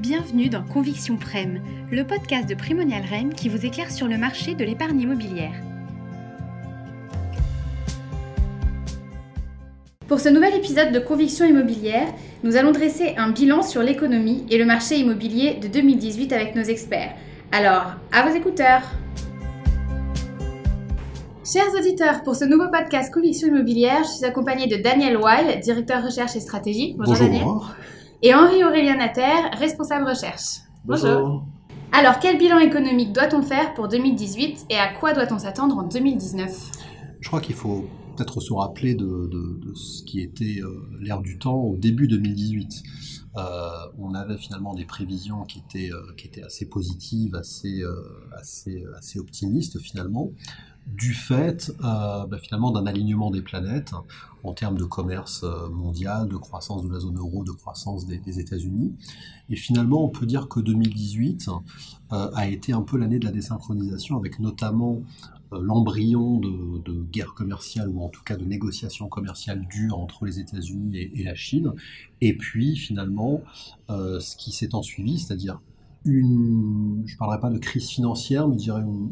Bienvenue dans Conviction Prem, le podcast de Primonial Rennes qui vous éclaire sur le marché de l'épargne immobilière. Pour ce nouvel épisode de Conviction immobilière, nous allons dresser un bilan sur l'économie et le marché immobilier de 2018 avec nos experts. Alors, à vos écouteurs Chers auditeurs, pour ce nouveau podcast Conviction immobilière, je suis accompagnée de Daniel Weil, directeur recherche et stratégie. Bonjour, Daniel. Et Henri-Aurélien Natter, responsable recherche. Bonjour. Alors, quel bilan économique doit-on faire pour 2018 et à quoi doit-on s'attendre en 2019 Je crois qu'il faut peut-être se rappeler de, ce qui était euh, l'ère du temps au début 2018. Euh, on avait finalement des prévisions qui étaient, euh, qui étaient assez positives, assez, assez, assez optimistes finalement du fait euh, bah, finalement d'un alignement des planètes en termes de commerce euh, mondial, de croissance de la zone euro, de croissance des, États-Unis. Et finalement, on peut dire que 2018 euh, a été un peu l'année de la désynchronisation, avec notamment l'embryon de, guerre commerciale ou en tout cas de négociations commerciales dures entre les États-Unis et, la Chine. Et puis finalement, ce qui s'est en suivi, c'est-à-dire une, je parlerai pas de crise financière, mais je dirais une,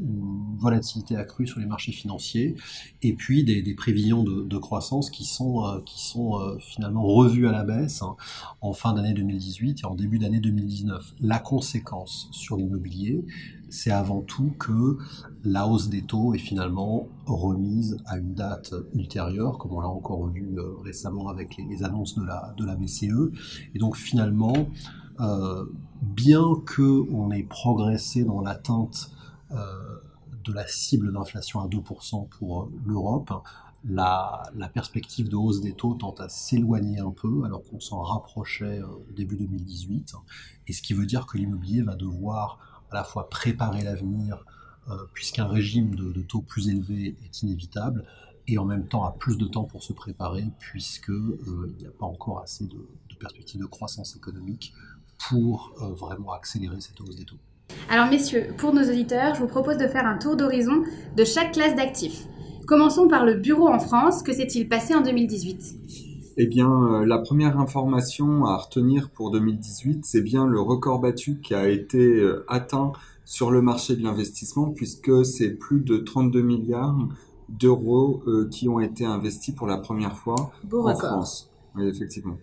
volatilité accrue sur les marchés financiers, et puis des, prévisions de, croissance qui sont, euh, qui sont euh, finalement revues à la baisse hein, en fin d'année 2018 et en début d'année 2019. La conséquence sur l'immobilier, c'est avant tout que la hausse des taux est finalement remise à une date ultérieure, comme on l'a encore vu euh, récemment avec les, les, annonces de la, de la BCE. Et donc finalement, euh, bien qu'on ait progressé dans l'atteinte euh, de la cible d'inflation à 2% pour l'Europe, la, perspective de hausse des taux tend à s'éloigner un peu alors qu'on s'en rapprochait au début 2018, et ce qui veut dire que l'immobilier va devoir à la fois préparer l'avenir, euh, puisqu'un régime de, taux plus élevé est inévitable, et en même temps a plus de temps pour se préparer, puisqu'il n'y a pas encore assez de, de perspectives de croissance économique pour euh, vraiment accélérer cette hausse des taux. Alors messieurs, pour nos auditeurs, je vous propose de faire un tour d'horizon de chaque classe d'actifs. Commençons par le bureau en France. Que s'est-il passé en 2018 eh bien, euh, la première information à retenir pour 2018, c'est bien le record battu qui a été euh, atteint sur le marché de l'investissement, puisque c'est plus de 32 milliards d'euros qui ont été investis pour la première fois en France. Oui, effectivement.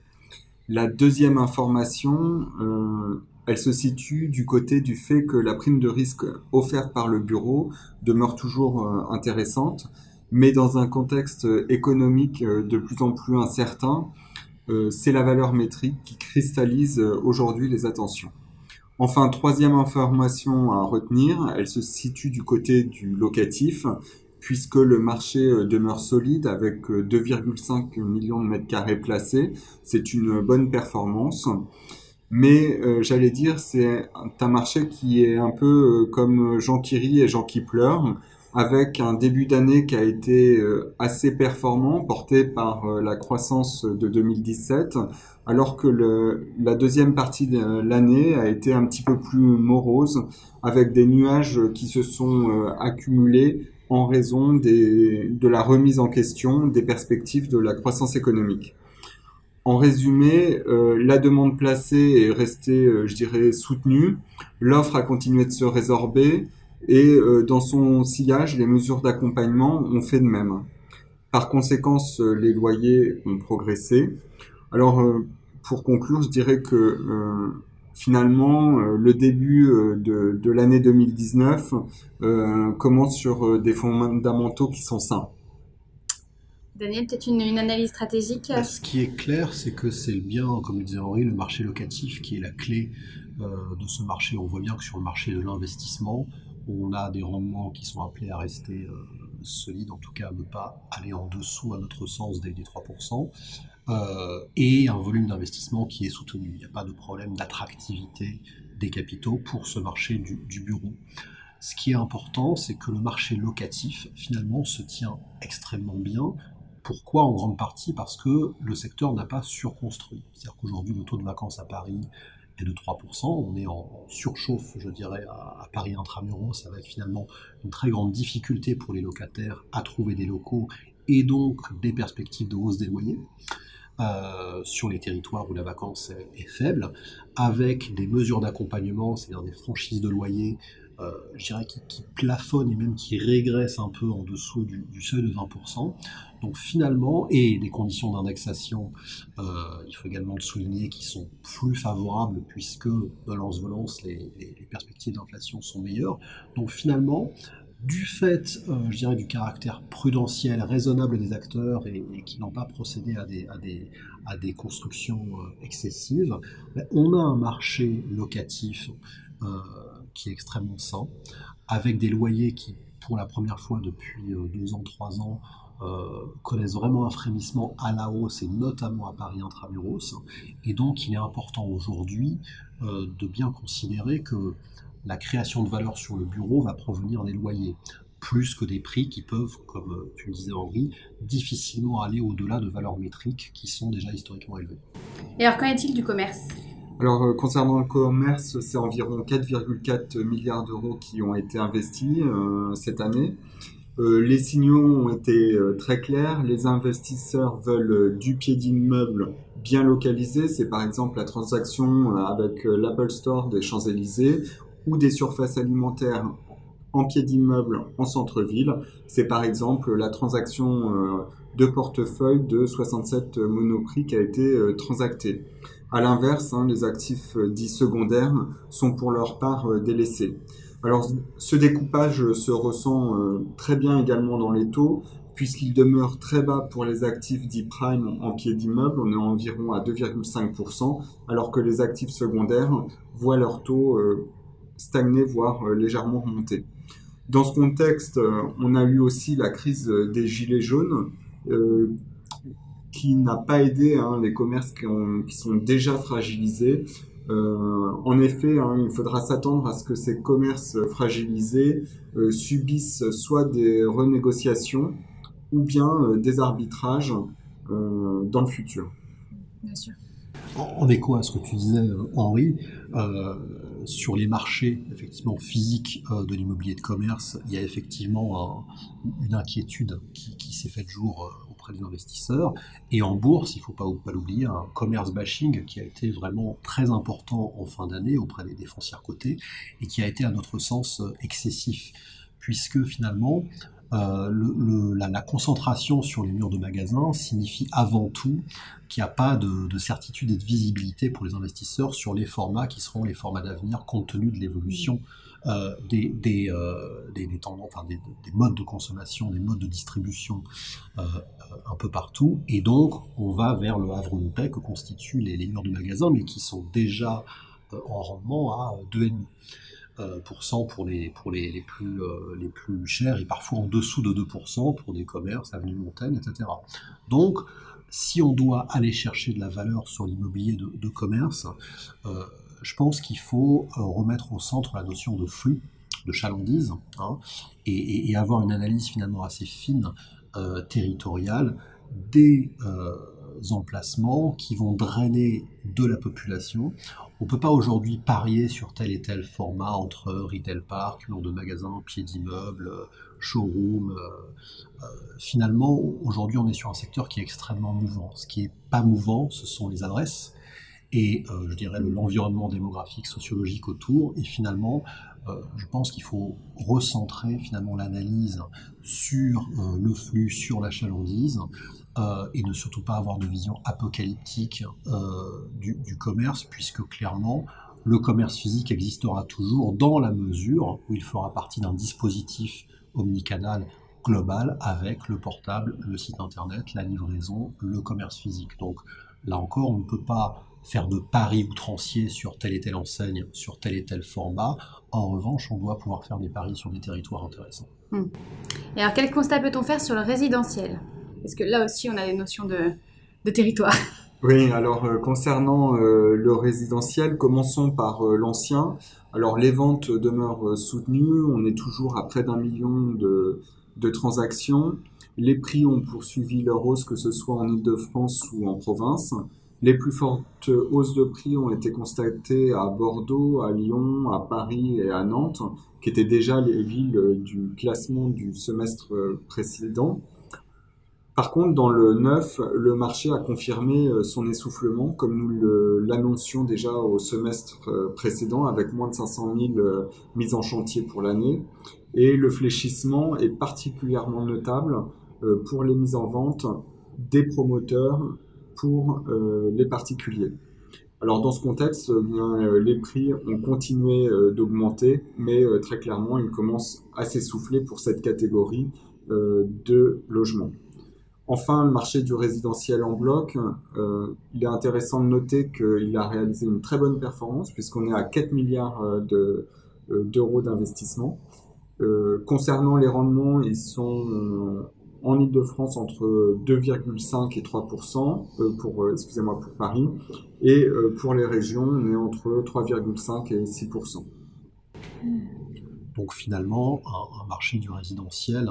La deuxième information, euh, elle se situe du côté du fait que la prime de risque offerte par le bureau demeure toujours euh, intéressante, mais dans un contexte économique euh, de plus en plus incertain, c'est la valeur métrique qui cristallise aujourd'hui les attentions. Enfin, troisième information à retenir, elle se situe du côté du locatif, puisque le marché euh, demeure solide avec 2,5 euh, millions de mètres carrés placés. C'est une bonne performance. Mais euh, j'allais dire, c'est un marché qui est un peu comme Jean qui rit et Jean qui pleure, avec un début d'année qui a été assez performant, porté par la croissance de 2017, alors que la deuxième partie de l'année a été un petit peu plus morose, avec des nuages qui se sont accumulés en raison de la remise en question des perspectives de la croissance économique. En résumé, euh, la demande placée est restée, euh, je dirais, soutenue, l'offre a continué de se résorber et euh, dans son sillage, les mesures d'accompagnement ont fait de même. Par conséquent, les loyers ont progressé. Alors, pour conclure, je dirais que finalement, euh, le début euh, de, l'année 2019 euh, commence sur des fondamentaux qui sont sains. Daniel, peut-être une, analyse stratégique bah, Ce qui est clair, c'est que c'est bien, comme le disait Henri, le marché locatif qui est la clé de ce marché. On voit bien que sur le marché de l'investissement, on a des rendements qui sont appelés à rester solides, en tout cas à ne pas aller en dessous, à notre sens, des, des 3%. Euh, et un volume d'investissement qui est soutenu. Il n'y a pas de problème d'attractivité des capitaux pour ce marché du, bureau. Ce qui est important, c'est que le marché locatif, finalement, se tient extrêmement bien. Pourquoi? En grande partie parce que le secteur n'a pas surconstruit. C'est-à-dire qu'aujourd'hui, le taux de vacances à Paris est de 3%. On est en surchauffe, je dirais, à, à Paris intramuros. Ça va être finalement une très grande difficulté pour les locataires à trouver des locaux et donc des perspectives de hausse des loyers. Euh, sur les territoires où la vacance est, faible, avec des mesures d'accompagnement, c'est-à-dire des franchises de loyer, euh, je dirais qui, plafonnent et même qui régressent un peu en dessous du, seuil de 20%. Donc finalement, et des conditions d'indexation, euh, il faut également le souligner, qui sont plus favorables puisque dans l'ance-volance, les, les perspectives d'inflation sont meilleures. Donc finalement, du fait, euh, je dirais, du caractère prudentiel, raisonnable des acteurs et, qui n'ont pas procédé à des, constructions euh, excessives, ben, on a un marché locatif euh, qui est extrêmement sain, avec des loyers qui, pour la première fois depuis deux ans, trois ans, connaissent vraiment un frémissement à la hausse et notamment à Paris intramuros. Et donc, il est important aujourd'hui de bien considérer que la création de valeur sur le bureau va provenir des loyers, plus que des prix qui peuvent, comme euh, tu le disais Henri, difficilement aller au-delà de valeurs métriques qui sont déjà historiquement élevées. Et alors qu'en est-il du commerce? Alors, euh, concernant le commerce, c'est environ 4,4 milliards d'euros qui ont été investis euh, cette année. les signaux ont été très clairs. Les investisseurs veulent du pied d'immeuble bien localisé. C'est par exemple la transaction avec l'Apple Store des Champs-Élysées ou des surfaces alimentaires en pied d'immeuble en centre-ville. C'est par exemple la transaction euh, de portefeuille de 67 Monoprix qui a été euh, transactée. À l'inverse, hein, les actifs euh, dits secondaires sont pour leur part délaissés. Alors ce découpage se ressent très bien également dans les taux, puisqu'il demeure très bas pour les actifs dits prime en pied d'immeuble, on est environ à 2,5%, alors que les actifs secondaires voient leur taux stagner, voire euh, légèrement remonter. Dans ce contexte, euh, on a eu aussi la crise euh, des gilets jaunes, qui n'a pas aidé hein, les commerces qui, sont déjà fragilisés. en effet, hein, il faudra s'attendre à ce que ces commerces fragilisés subissent soit des renégociations ou bien des arbitrages dans le futur. Bien sûr. En, écho à ce que tu disais, Henri, sur les marchés effectivement physiques euh, de l'immobilier de commerce, il y a effectivement une inquiétude qui, s'est faite jour euh, auprès des investisseurs. Et en bourse, il ne faut pas, l'oublier, un commerce bashing qui a été vraiment très important en fin d'année auprès des, foncières cotées et qui a été à notre sens euh, excessif puisque finalement, euh, la, concentration sur les murs de magasins signifie avant tout qu'il n'y a pas de, certitude et de visibilité pour les investisseurs sur les formats qui seront les formats d'avenir compte tenu de l'évolution euh, des, euh, des, modes de consommation, des modes de distribution un peu partout. Et donc, on va vers le havre de paix que constituent les, les murs de magasins, mais qui sont déjà en rendement à 2,5%. Euh, pour les, pour les, les, plus, euh, les plus chers et parfois en dessous de 2% pour des commerces, avenue Montaigne, etc. Donc, si on doit aller chercher de la valeur sur l'immobilier de, commerce, euh, je pense qu'il faut remettre au centre la notion de flux, de chalandise, hein, et, avoir une analyse finalement assez fine, territoriale, des emplacements qui vont drainer de la population on peut pas aujourd'hui parier sur tel et tel format entre retail park, nom de magasin, pied d'immeuble, showroom. Euh, euh, finalement, aujourd'hui, on est sur un secteur qui est extrêmement mouvant. Ce qui est pas mouvant, ce sont les adresses et euh, je dirais l'environnement démographique, sociologique autour. Et finalement, je pense qu'il faut recentrer finalement l'analyse sur le flux, sur la chalandise, euh, et ne surtout pas avoir de vision apocalyptique euh, du, commerce, puisque clairement, le commerce physique existera toujours dans la mesure où il fera partie d'un dispositif omnicanal global avec le portable, le site internet, la livraison, le commerce physique. Donc là encore, on ne peut pas faire de paris outranciers sur telle et telle enseigne, sur tel et tel format. En revanche, on doit pouvoir faire des paris sur des territoires intéressants. Hmm. Et alors, quel constat peut-on faire sur le résidentiel? Parce que là aussi, on a des notions de, territoire. Oui, alors euh, concernant euh, le résidentiel, commençons par euh, l'ancien. Alors les ventes demeurent soutenues, on est toujours à près d'un million de, de, transactions. Les prix ont poursuivi leur hausse, que ce soit en Ile-de-France ou en province. Les plus fortes hausses de prix ont été constatées à Bordeaux, à Lyon, à Paris et à Nantes, qui étaient déjà les villes du classement du semestre précédent. Par contre, dans le neuf, le marché a confirmé euh, son essoufflement, comme nous l'annoncions déjà au semestre euh, précédent, avec moins de 500 000 euh, mises en chantier pour l'année. Et le fléchissement est particulièrement notable pour les mises en vente des promoteurs pour les particuliers. Alors dans ce contexte, les prix ont continué d'augmenter, mais très clairement, ils commencent à s'essouffler pour cette catégorie de logements. Enfin, le marché du résidentiel en bloc, euh, il est intéressant de noter qu'il a réalisé une très bonne performance puisqu'on est à 4 milliards euh, euh, d'euros d'investissement. concernant les rendements, ils sont en Ile-de-France entre 2,5 et 3 pour, excusez-moi, pour Paris, et pour les régions, on est entre 3,5 et 6% Donc finalement, un marché du résidentiel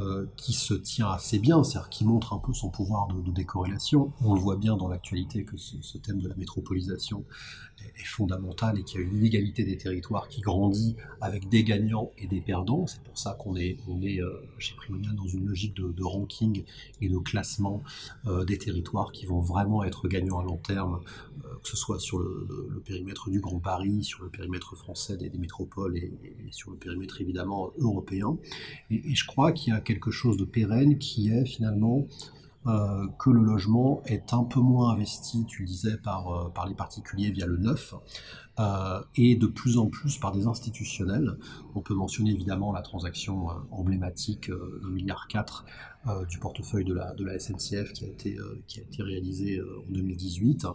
euh, qui se tient assez bien, c'est-à-dire qui montre un peu son pouvoir de, décorrélation. On le voit bien dans l'actualité que ce, thème de la métropolisation est, fondamental et qu'il y a une inégalité des territoires qui grandit avec des gagnants et des perdants. C'est pour ça qu'on est, on est euh, chez Primonial dans une logique de, ranking et de classement euh, des territoires qui vont vraiment être gagnants à long terme, que ce soit sur le, périmètre du Grand Paris, sur le périmètre français des, métropoles et, sur le périmètre évidemment européen. Et, et je crois qu'il y a quelque chose de pérenne qui est finalement euh, que le logement est un peu moins investi, tu le disais, par, euh, les particuliers via le neuf, euh, et de plus en plus par des institutionnels. On peut mentionner évidemment la transaction emblématique d'un milliard 4 euh, du portefeuille de la, de la SNCF qui a été, euh, qui a été réalisé euh, en 2018.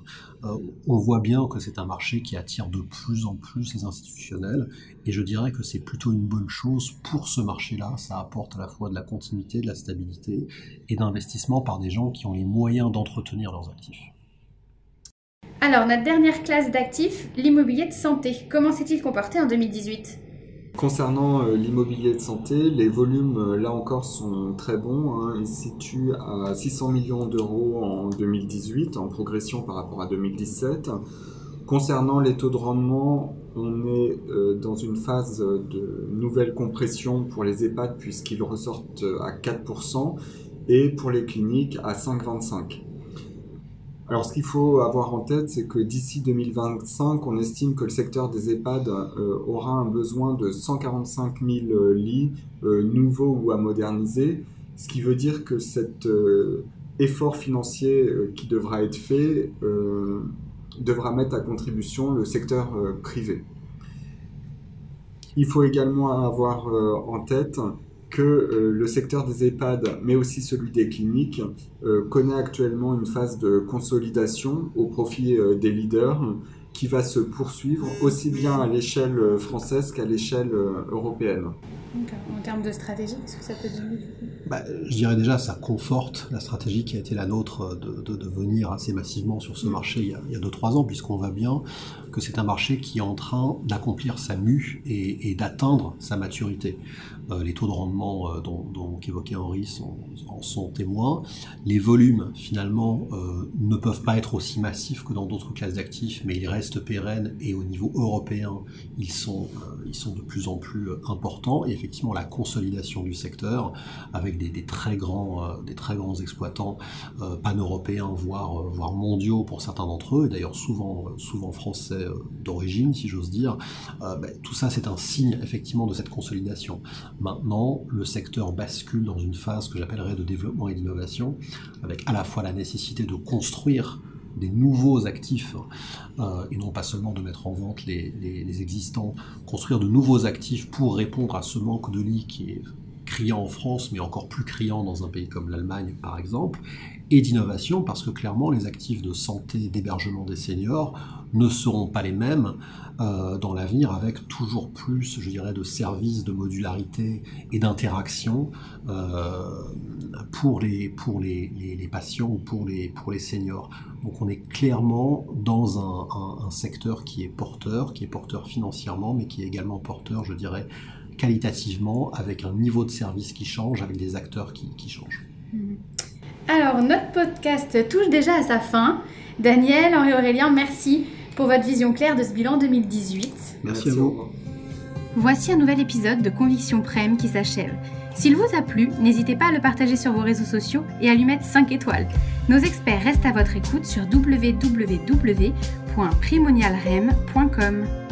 on voit bien que c'est un marché qui attire de plus en plus les institutionnels et je dirais que c'est plutôt une bonne chose pour ce marché-là. Ça apporte à la fois de la continuité, de la stabilité et d'investissement par des gens qui ont les moyens d'entretenir leurs actifs. Alors, notre dernière classe d'actifs, l'immobilier de santé. Comment s'est-il comporté en 2018 Concernant euh, l'immobilier de santé, les volumes, euh, là encore, sont très bons. Hein. Ils se situent à 600 millions d'euros en 2018, en progression par rapport à 2017. Concernant les taux de rendement, on est euh, dans une phase de nouvelle compression pour les EHPAD puisqu'ils ressortent à 4% et pour les cliniques à 5,25%. Alors, ce qu'il faut avoir en tête, c'est que d'ici 2025, on estime que le secteur des EHPAD euh, aura un besoin de 145 000 euh, lits euh, nouveaux ou à moderniser, ce qui veut dire que cet effort financier qui devra être fait devra mettre à contribution le secteur privé. Il faut également avoir en tête que euh, le secteur des EHPAD, mais aussi celui des cliniques, euh, connaît actuellement une phase de consolidation au profit euh, des leaders qui va se poursuivre aussi bien à l'échelle française qu'à l'échelle européenne. En termes de stratégie, qu'est-ce que ça peut donner bah, Je dirais déjà, ça conforte la stratégie qui a été la nôtre de, de, venir assez massivement sur ce mm. marché il y a 2-3 ans, puisqu'on voit bien que c'est un marché qui est en train d'accomplir sa mue et, et d'atteindre sa maturité. Euh, les taux de rendement euh, dont, dont qu'évoquait Henri en sont témoins. Les volumes, finalement, euh, ne peuvent pas être aussi massifs que dans d'autres classes d'actifs, mais ils restent pérennes et au niveau européen, ils sont, ils sont de plus en plus importants. Et effectivement, la consolidation du secteur, avec des, très, grands, des très grands exploitants pan-européens, voire, voire mondiaux pour certains d'entre eux, et d'ailleurs souvent, souvent français d'origine, si j'ose dire, ben, tout ça, c'est un signe effectivement de cette consolidation. Maintenant, le secteur bascule dans une phase que j'appellerais de développement et d'innovation, avec à la fois la nécessité de construire des nouveaux actifs, euh, et non pas seulement de mettre en vente les, existants, construire de nouveaux actifs pour répondre à ce manque de lits qui est criant en France, mais encore plus criant dans un pays comme l'Allemagne, par exemple, et d'innovation, parce que clairement, les actifs de santé, d'hébergement des seniors ne seront pas les mêmes euh, dans l'avenir, avec toujours plus, je dirais, de services, de modularité et d'interaction euh, pour, les, pour les, patients ou pour les, pour les seniors. Donc on est clairement dans un, secteur qui est porteur, qui est porteur financièrement, mais qui est également porteur, je dirais, qualitativement, avec un niveau de service qui change, avec des acteurs qui, qui changent. Mmh. Alors, notre podcast touche déjà à sa fin. Daniel, Henri-Aurélien, merci pour votre vision claire de ce bilan 2018. Merci, à vous. Voici un nouvel épisode de Conviction Prem qui s'achève. S'il vous a plu, n'hésitez pas à le partager sur vos réseaux sociaux et à lui mettre 5 étoiles. Nos experts restent à votre écoute sur www.primonialrem.com.